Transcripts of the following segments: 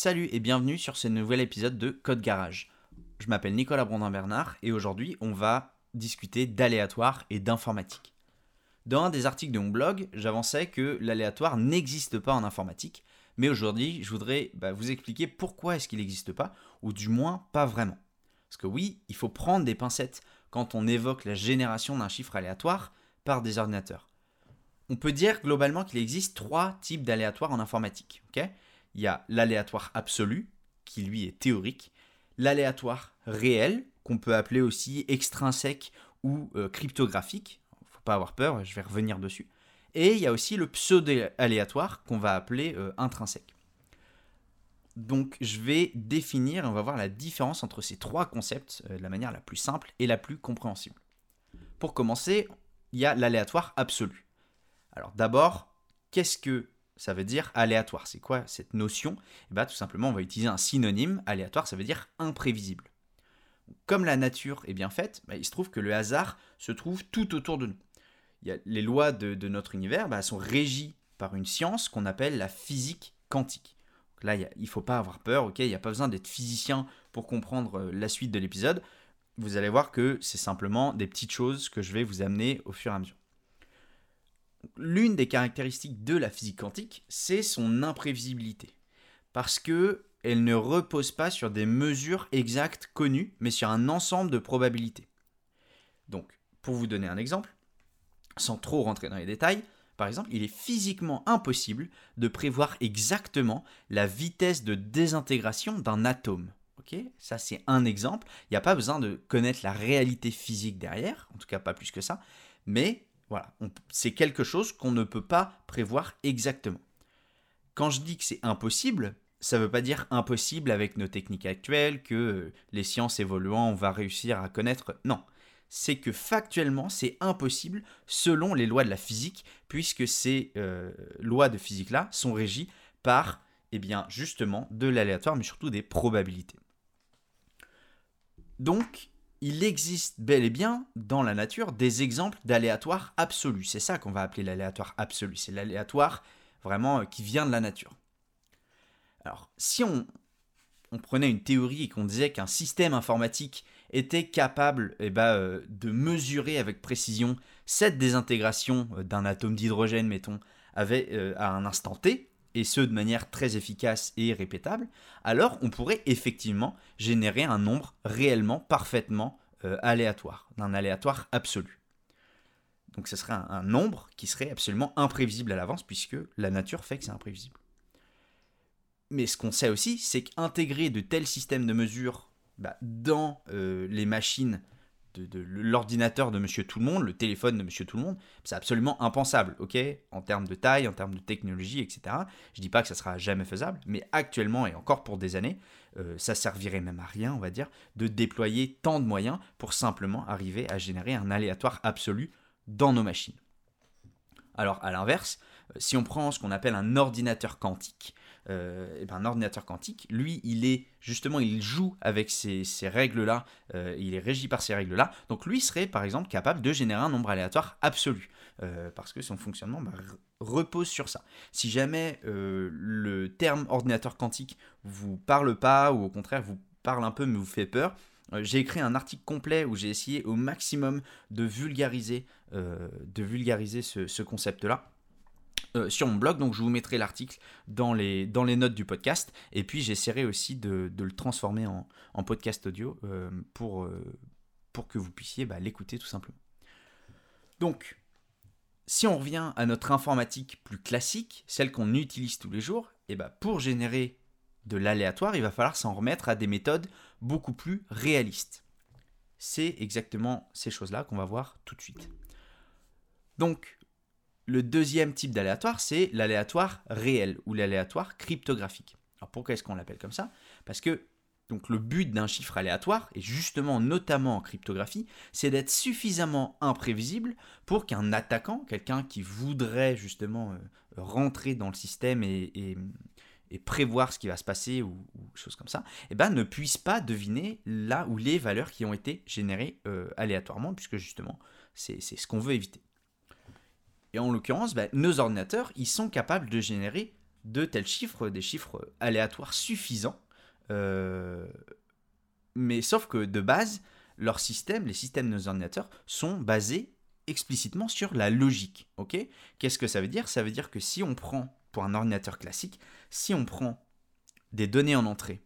Salut et bienvenue sur ce nouvel épisode de Code Garage. Je m'appelle Nicolas Brandin-Bernard et aujourd'hui on va discuter d'aléatoire et d'informatique. Dans un des articles de mon blog, j'avançais que l'aléatoire n'existe pas en informatique, mais aujourd'hui je voudrais bah, vous expliquer pourquoi est-ce qu'il n'existe pas, ou du moins pas vraiment. Parce que oui, il faut prendre des pincettes quand on évoque la génération d'un chiffre aléatoire par des ordinateurs. On peut dire globalement qu'il existe trois types d'aléatoires en informatique. ok? Il y a l'aléatoire absolu, qui lui est théorique, l'aléatoire réel, qu'on peut appeler aussi extrinsèque ou euh, cryptographique, faut pas avoir peur, je vais revenir dessus, et il y a aussi le pseudo-aléatoire qu'on va appeler euh, intrinsèque. Donc je vais définir, on va voir la différence entre ces trois concepts euh, de la manière la plus simple et la plus compréhensible. Pour commencer, il y a l'aléatoire absolu. Alors d'abord, qu'est-ce que ça veut dire aléatoire. C'est quoi cette notion? Eh bien, Tout simplement, on va utiliser un synonyme. Aléatoire, ça veut dire imprévisible. Comme la nature est bien faite, bah, il se trouve que le hasard se trouve tout autour de nous. Il y a les lois de, notre univers bah, sont régies par une science qu'on appelle la physique quantique. là, il ne faut pas avoir peur, ok? Il n'y a pas besoin d'être physicien pour comprendre euh, la suite de l'épisode. Vous allez voir que c'est simplement des petites choses que je vais vous amener au fur et à mesure l'une des caractéristiques de la physique quantique, c'est son imprévisibilité. Parce que elle ne repose pas sur des mesures exactes connues, mais sur un ensemble de probabilités. Donc, pour vous donner un exemple, sans trop rentrer dans les détails, par exemple, il est physiquement impossible de prévoir exactement la vitesse de désintégration d'un atome. Ok, ça c'est un exemple. Il n'y a pas besoin de connaître la réalité physique derrière, en tout cas pas plus que ça, mais voilà, c'est quelque chose qu'on ne peut pas prévoir exactement. Quand je dis que c'est impossible, ça ne veut pas dire impossible avec nos techniques actuelles, que euh, les sciences évoluant, on va réussir à connaître. Non, c'est que factuellement, c'est impossible selon les lois de la physique, puisque ces euh, lois de physique-là sont régies par, eh bien, justement, de l'aléatoire, mais surtout des probabilités. Donc, il existe bel et bien dans la nature des exemples d'aléatoires absolus. C'est ça qu'on va appeler l'aléatoire absolu. C'est l'aléatoire vraiment euh, qui vient de la nature. Alors, si on, prenait une théorie et qu'on disait qu'un système informatique était capable eh ben, euh, de mesurer avec précision cette désintégration euh, d'un atome d'hydrogène, mettons, à un instant t, et ce de manière très efficace et répétable, alors on pourrait effectivement générer un nombre réellement parfaitement euh, aléatoire, d'un aléatoire absolu. Donc ce serait un, nombre qui serait absolument imprévisible à l'avance puisque la nature fait que c'est imprévisible. Mais ce qu'on sait aussi, c'est qu'intégrer de tels systèmes de mesure bah, dans euh, les machines de, l'ordinateur de Monsieur Tout le Monde, le téléphone de Monsieur Tout le Monde, c'est absolument impensable, ok? En termes de taille, en termes de technologie, etc. Je dis pas que ça sera jamais faisable, mais actuellement et encore pour des années, euh, ça servirait même à rien, on va dire, de déployer tant de moyens pour simplement arriver à générer un aléatoire absolu dans nos machines. Alors à l'inverse, euh, si on prend ce qu'on appelle un ordinateur quantique, euh, et ben, un ordinateur quantique, lui, il est justement, il joue avec ces, règles-là, euh, il est régi par ces règles-là. Donc lui serait par exemple capable de générer un nombre aléatoire absolu, euh, parce que son fonctionnement bah, repose sur ça. Si jamais le terme ordinateur quantique vous parle pas, ou au contraire vous parle un peu mais vous fait peur, j'ai écrit un article complet où j'ai essayé au maximum de vulgariser, de vulgariser ce concept-là. Euh, sur mon blog, donc je vous mettrai l'article dans les, dans les notes du podcast, et puis j'essaierai aussi de, le transformer en, podcast audio euh, pour, euh, pour que vous puissiez bah, l'écouter tout simplement. Donc, si on revient à notre informatique plus classique, celle qu'on utilise tous les jours, et bah, pour générer de l'aléatoire, il va falloir s'en remettre à des méthodes beaucoup plus réalistes. C'est exactement ces choses-là qu'on va voir tout de suite. Donc, le deuxième type d'aléatoire, c'est l'aléatoire réel ou l'aléatoire cryptographique. Alors pourquoi est-ce qu'on l'appelle comme ça? Parce que donc le but d'un chiffre aléatoire, et justement notamment en cryptographie, c'est d'être suffisamment imprévisible pour qu'un attaquant, quelqu'un qui voudrait justement euh, rentrer dans le système et, prévoir ce qui va se passer ou, choses comme ça, eh ben, ne puisse pas deviner là où les valeurs qui ont été générées euh, aléatoirement, puisque justement c'est ce qu'on veut éviter. Et en l'occurrence, bah, nos ordinateurs, ils sont capables de générer de tels chiffres, des chiffres aléatoires suffisants. mais sauf que de base, leurs systèmes, les systèmes de nos ordinateurs, sont basés explicitement sur la logique. Qu'est-ce que ça veut dire? Ça veut dire que si on prend, pour un ordinateur classique, si on prend des données en entrée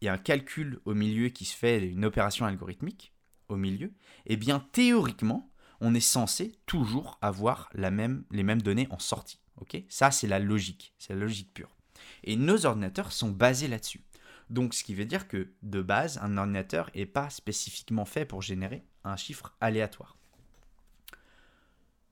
et un calcul au milieu qui se fait, une opération algorithmique au milieu, eh bien théoriquement, on est censé toujours avoir les mêmes données en sortie. Ok? Ça, c'est la logique, c'est la logique pure. Et nos ordinateurs sont basés là-dessus. Donc, ce qui veut dire que de base, un ordinateur n'est pas spécifiquement fait pour générer un chiffre aléatoire.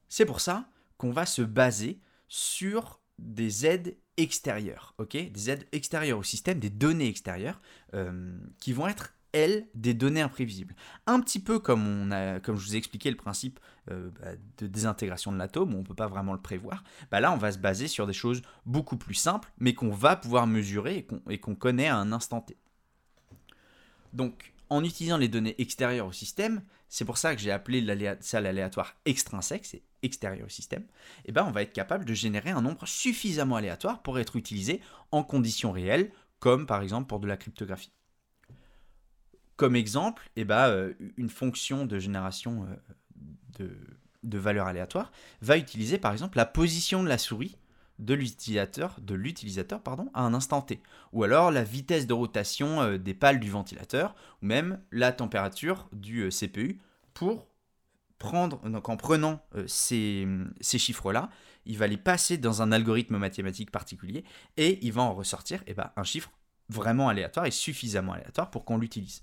C'est pour ça qu'on va se baser sur des aides extérieures, ok? Des aides extérieures au système, des données extérieures euh, qui vont être elles des données imprévisibles. Un petit peu comme je vous ai expliqué le principe euh, bah, de désintégration de l'atome, où on ne peut pas vraiment le prévoir. Bah là, on va se baser sur des choses beaucoup plus simples, mais qu'on va pouvoir mesurer et qu'on connaît à un instant T. Donc, en utilisant les données extérieures au système, c'est pour ça que j'ai appelé ça l'aléatoire extrinsèque, c'est extérieur au système, et eh ben on va être capable de générer un nombre suffisamment aléatoire pour être utilisé en conditions réelles, comme par exemple pour de la cryptographie. Comme exemple, eh ben, euh, une fonction de génération euh, de, de valeurs aléatoires va utiliser par exemple la position de la souris de l'utilisateur, de l'utilisateur pardon, à un instant t, ou alors la vitesse de rotation euh, des pales du ventilateur, ou même la température du CPU, pour prendre, donc en prenant euh, ces, chiffres-là, il va les passer dans un algorithme mathématique particulier, et il va en ressortir eh ben, un chiffre vraiment aléatoire et suffisamment aléatoire pour qu'on l'utilise.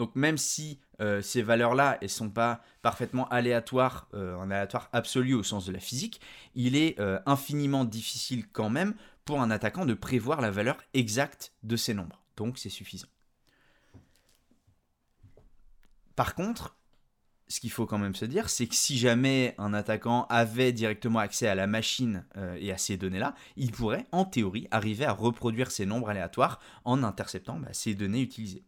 Donc même si euh, ces valeurs-là ne sont pas parfaitement aléatoires, euh, en aléatoire absolu au sens de la physique, il est euh, infiniment difficile quand même pour un attaquant de prévoir la valeur exacte de ces nombres. Donc c'est suffisant. Par contre, ce qu'il faut quand même se dire, c'est que si jamais un attaquant avait directement accès à la machine et à ces données-là, il pourrait, en théorie, arriver à reproduire ces nombres aléatoires en interceptant bah, ces données utilisées.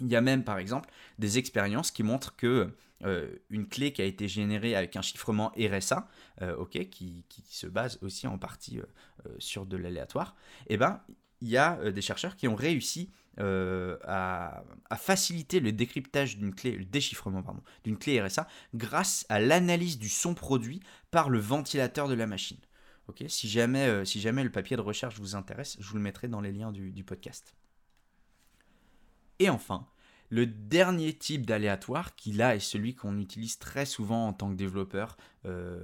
Il y a même par exemple des expériences qui montrent que euh, une clé qui a été générée avec un chiffrement RSA, euh, qui, se base aussi en partie euh, sur de l'aléatoire, eh ben, il y a des chercheurs qui ont réussi à, faciliter le décryptage d'une clé, déchiffrement d'une clé RSA grâce à l'analyse du son produit par le ventilateur de la machine. si, jamais, si jamais le papier de recherche vous intéresse, je vous le mettrai dans les liens du podcast. Et enfin, le dernier type d'aléatoire qui là est celui qu'on utilise très souvent en tant que développeur euh,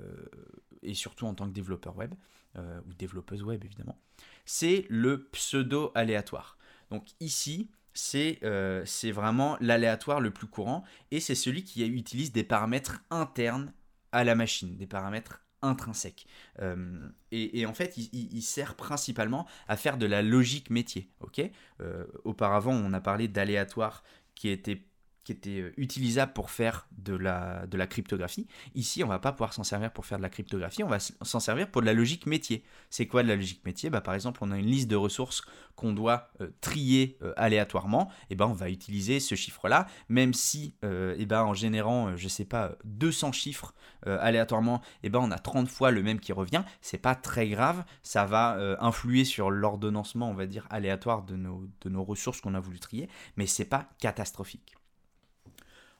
et surtout en tant que développeur web euh, ou développeuse web évidemment, c'est le pseudo aléatoire. Donc ici, euh, c'est vraiment l'aléatoire le plus courant et c'est celui qui utilise des paramètres internes à la machine, des paramètres intrinsèque. Euh, et, en fait, il, sert principalement à faire de la logique métier. ok? Euh, auparavant, on a parlé d'aléatoire qui était qui était euh, utilisable pour faire de la, de la cryptographie. Ici, on va pas pouvoir s'en servir pour faire de la cryptographie, on va s'en servir pour de la logique métier. C'est quoi de la logique métier? Bah, Par exemple, on a une liste de ressources qu'on doit euh, trier euh, aléatoirement, et ben on va utiliser ce chiffre-là, même si et ben en générant, je sais pas, 200 chiffres aléatoirement, et ben on a 30 fois le même qui revient, c'est pas très grave, ça va influer sur l'ordonnancement, on va dire, aléatoire de nos, de nos ressources qu'on a voulu trier, mais c'est pas catastrophique.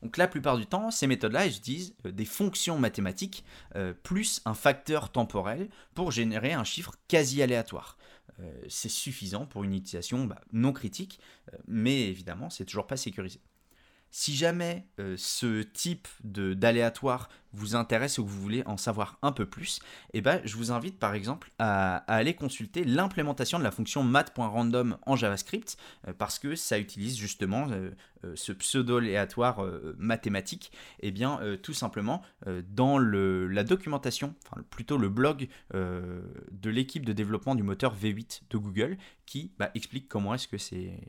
Donc la plupart du temps, ces méthodes-là, utilisent euh, des fonctions mathématiques euh, plus un facteur temporel pour générer un chiffre quasi aléatoire. Euh, c'est suffisant pour une utilisation bah, non critique, mais évidemment, c'est toujours pas sécurisé. Si jamais euh, ce type d'aléatoire vous intéresse ou que vous voulez en savoir un peu plus, eh ben, je vous invite par exemple à, aller consulter l'implémentation de la fonction math.random en JavaScript euh, parce que ça utilise justement euh, ce pseudo-aléatoire mathématique. Et eh bien, tout simplement, dans le, la documentation, enfin plutôt le blog de l'équipe de développement du moteur V8 de Google qui bah, explique comment est-ce que c'est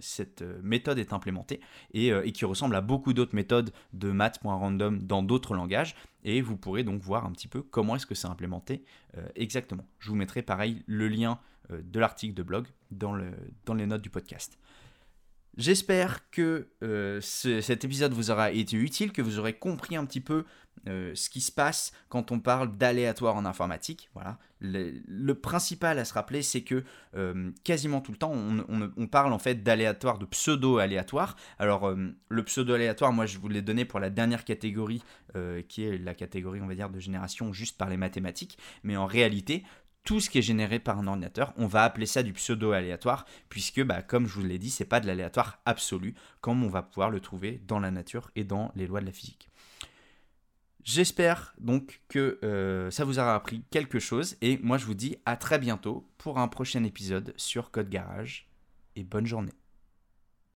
cette euh, méthode est implémentée euh, et, qui ressemble à beaucoup d'autres méthodes de math.random dans d'autres langages. Et vous pourrez donc voir un petit peu comment est-ce que c'est implémenté euh, exactement. Je vous mettrai pareil le lien de l'article de blog dans les notes du podcast. J'espère que euh, cet épisode vous aura été utile, que vous aurez compris un petit peu euh, ce qui se passe quand on parle d'aléatoire en informatique. Voilà. Le, principal à se rappeler, c'est que euh, quasiment tout le temps, on, parle en fait d'aléatoire, de pseudo-aléatoire. Alors, le pseudo-aléatoire, moi, je vous l'ai donné pour la dernière catégorie, qui est la catégorie, on va dire, de génération juste par les mathématiques. Mais en réalité, tout ce qui est généré par un ordinateur, on va appeler ça du pseudo-aléatoire, puisque, bah, comme je vous l'ai dit, c'est pas de l'aléatoire absolu, comme on va pouvoir le trouver dans la nature et dans les lois de la physique. J'espère donc que euh, ça vous aura appris quelque chose, et moi je vous dis à très bientôt pour un prochain épisode sur Code Garage, et bonne journée.